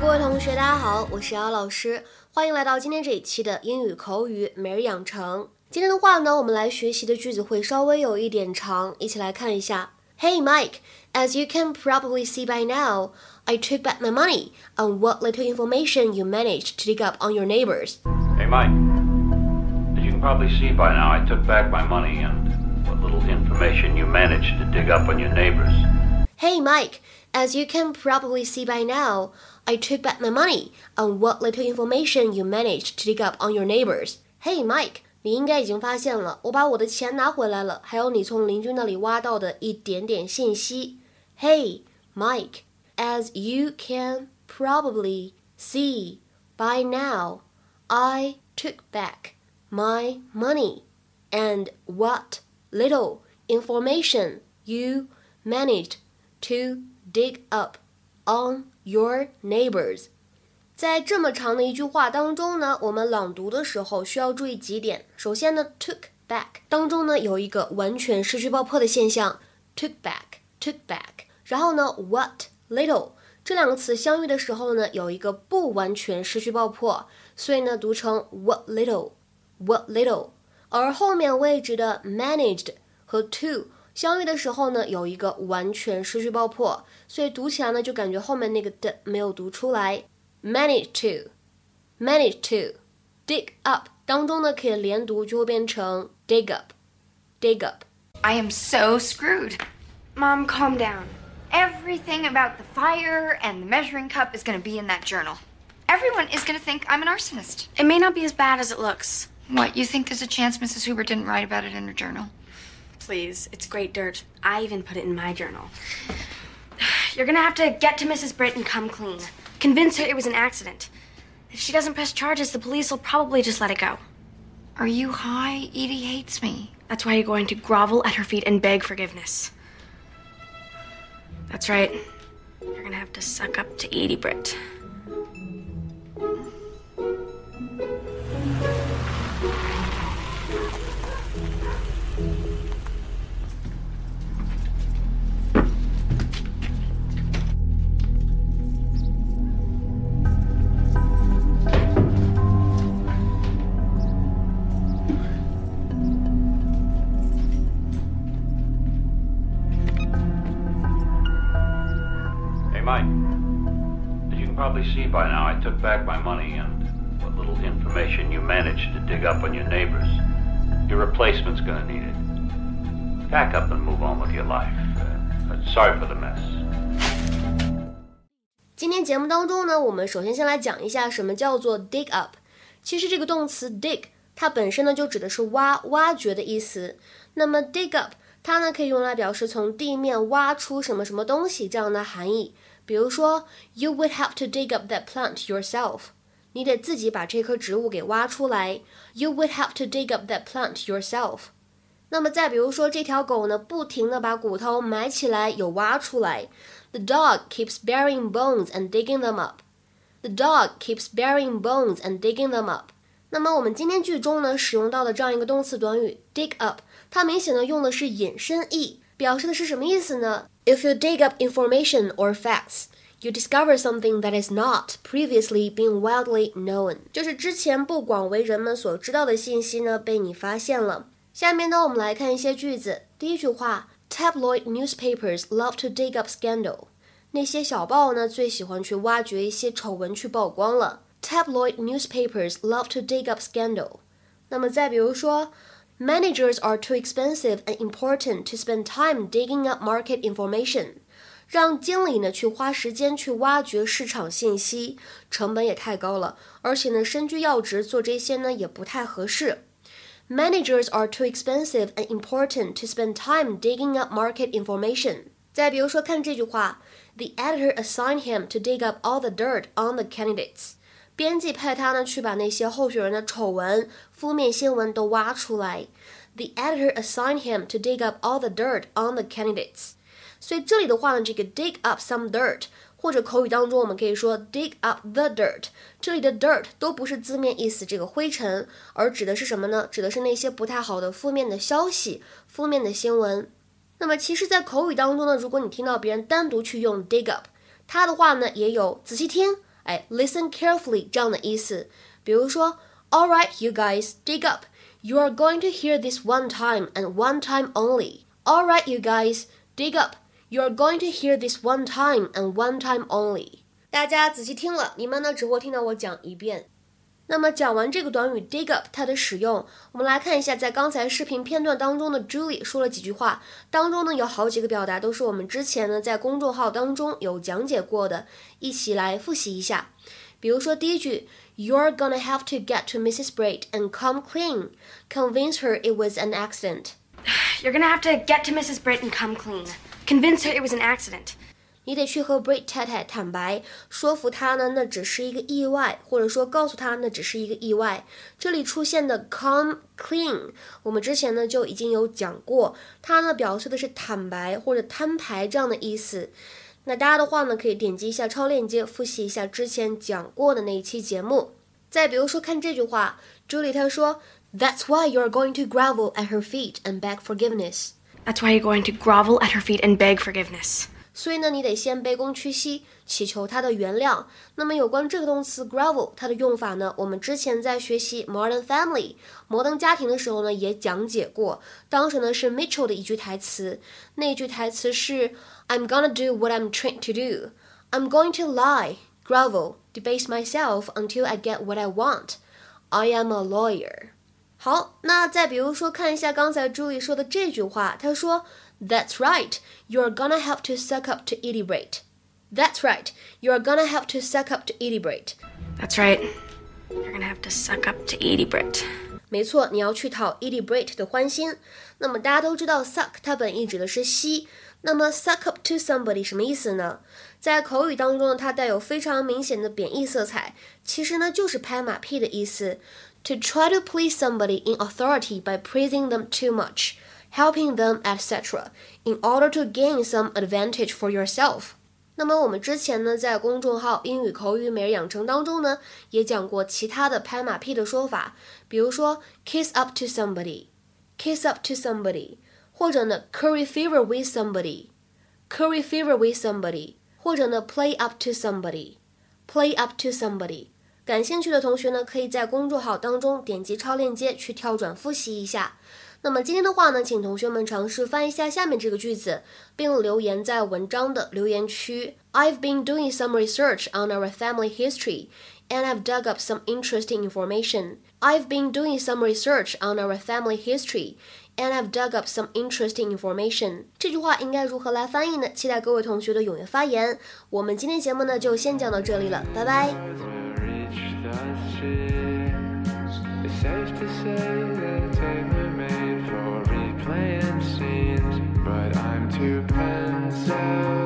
位同学，大家好，我是姚老师，欢迎来到今天这一期的英语口语每日养成。今天的话呢，我们来学习的句子会稍微有一点长，一起来看一下。Hey Mike, as you can probably see by now, I took back my money on what little information you managed to dig up on your neighbors. Hey Mike, as you can probably see by now, I took back my money and what little information you managed to dig up on your neighbors. Hey Mike, as you can probably see by now, I took back my money on what little information you managed to dig up on your neighbors. Hey Mike，你应该已经发现了，我把我的钱拿回来了，还有你从邻居那里挖到的一点点信息。Hey Mike, as you can probably see by now, I took back my money and what little information you managed to dig up on your neighbors。在这么长的一句话当中呢，我们朗读的时候需要注意几点。首先呢，took back 当中呢有一个完全失去爆破的现象，took back，took back。然后呢，what little 这两个词相遇的时候呢，有一个不完全失去爆破，所以呢读成 what little，what little。而后面位置的 managed 和 to 相遇的时候呢，有一个完全失去爆破，所以读起来呢就感觉后面那个的没有读出来。Manage to，manage to，dig up 当中呢可以连读，就会变成 dig up，dig up。 I am so screwed. Mom, calm down. Everything about the fire and the measuring cup is going to be in that journal. Everyone is going to think I'm an arsonist. It may not be as bad as it looks. What, you think there's a chance Mrs. Hoover didn't write about it in her journal? Please, it's great dirt. I even put it in my journal. You're gonna have to get to Mrs. Britt and come clean. Convince her it was an accident. If she doesn't press charges, the police will probably just let it go. Are you high? Edie hates me. That's why you're going to grovel at her feet and beg forgiveness. That's right. You're gonna have to suck up to Edie Britt. I took back my money and what little information you managed to dig up on your neighbors. Your replacement's gonna need it. Pack up and move on with your life. Uh, sorry for the mess. 今天节目当中呢，我们首先先来讲一下什么叫做 dig up。其实这个动词 dig 它本身呢就指的是挖、挖掘的意思。那么 dig up 它呢可以用来表示从地面挖出什么什么东西这样的含义。比如说，You would have to dig up that plant yourself。你得自己把这棵植物给挖出来。You would have to dig up that plant yourself。那么再比如说，这条狗呢，不停的把骨头埋起来，又挖出来。The dog keeps burying bones and digging them up. The dog keeps burying bones and digging them up. 那么我们今天句中呢，使用到的这样一个动词短语 dig up，它明显的用的是引申义，表示的是什么意思呢？If you dig up information or facts. You discover something that has not previously been widely known，就是之前不广为人们所知道的信息呢，被你发现了。下面呢，我们来看一些句子。第一句话，Tabloid newspapers love to dig up scandal。那些小报呢，最喜欢去挖掘一些丑闻去曝光了。Tabloid newspapers love to dig up scandal。那么再比如说 ，Managers are too expensive and important to spend time digging up market information。让经理呢去花时间去挖掘市场信息，成本也太高了，而且呢身居要职做这些呢也不太合适。Managers are too expensive and important to spend time digging up market information。再比如说，看这句话：The editor assigned him to dig up all the dirt on the candidates。 编辑派他呢去把那些候选人的丑闻、负面新闻都挖出来。The editor assigned him to dig up all the dirt on the candidates。所以这里的话呢，这个 dig up some dirt，或者口语当中我们可以说 dig up the dirt。这里的 dirt 都不是字面意思这个灰尘，而指的是什么呢？指的是那些不太好的负面的消息、负面的新闻。那么其实，在口语当中呢，如果你听到别人单独去用 dig up，它的话呢也有仔细听哎，listen carefully 这样的意思。比如说，All right, you guys, dig up. You are going to hear this one time and one time only. All right, you guys, dig up. You are going to hear this one time and one time only. 大家仔细听了，你们呢只会听到我讲一遍。 那么讲完这个短语 dig up 它的使用，我们来看一下，在刚才视频片段当中的 Julie 说了几句话，当中呢有好几个表达都是我们之前呢在公众号当中有讲解过的，一起来复习一下。比如说第一句，You're gonna have to get to Mrs. Britt and come clean, convince her it was an accident. You're gonna have to get to Mrs. Britt and come clean, convince her it was an accident. 你得去和 Brit 太太坦白，说服她呢，那只是一个意外，或者说告诉她那只是一个意外。这里出现的 come clean，我们之前呢就已经有讲过，它呢表示的是坦白或者摊牌这样的意思。那大家的话呢，可以点击一下超链接，复习一下之前讲过的那一期节目。再比如说看这句话，Julie 她说，That's why you're going to grovel at her feet and beg forgiveness. That's why you're going to grovel at her feet and beg forgiveness. 所以呢，你得先卑躬屈膝，祈求他的原谅。那么有关这个动词 grovel，它的用法呢，我们之前在学习 Modern Family 摩登家庭的时候呢，也讲解过。当时呢是 Mitchell 的一句台词，那句台词是 I'm gonna do what I'm trained to do. I'm going to lie, grovel, debase myself until I get what I want. I am a lawyer. 好，那再比如说看一下刚才朱莉说的这句话，她说。That's right, you're gonna have to suck up to Edie Britt. That's right, you're gonna have to suck up to Edie Britt. That's right, you're gonna have to suck up to Edie Britt. 没错，你要去讨 elaborate 的欢心。那么大家都知道 suck 它本意指的是吸，那么 suck up to somebody 什么意思呢？在口语当中呢，它带有非常明显的贬义色彩，其实呢就是拍马屁的意思。To try to please somebody in authority by praising them too much。helping them, etc., in order to gain some advantage for yourself. 那么我们之前呢，在公众号英语口语每日养成当中呢，也讲过其他的拍马屁的说法，比如说 kiss up to somebody，kiss up to somebody，或者呢 curry favor with somebody，curry favor with somebody，或者呢 play up to somebody，play up to somebody。感兴趣的同学呢，可以在公众号当中点击超链接去跳转复习一下。 那么今天的话呢，请同学们尝试翻译一下下面这个句子，并留言在文章的留言区。I've been doing some research on our family history, and I've dug up some interesting information. I've been doing some research on our family history, and I've dug up some interesting information. 这句话应该如何来翻译呢？期待各位同学的踊跃发言。我们今天节目呢就先讲到这里了，拜拜。Safe to say that tailor made for replaying scenes, but I'm too pensive.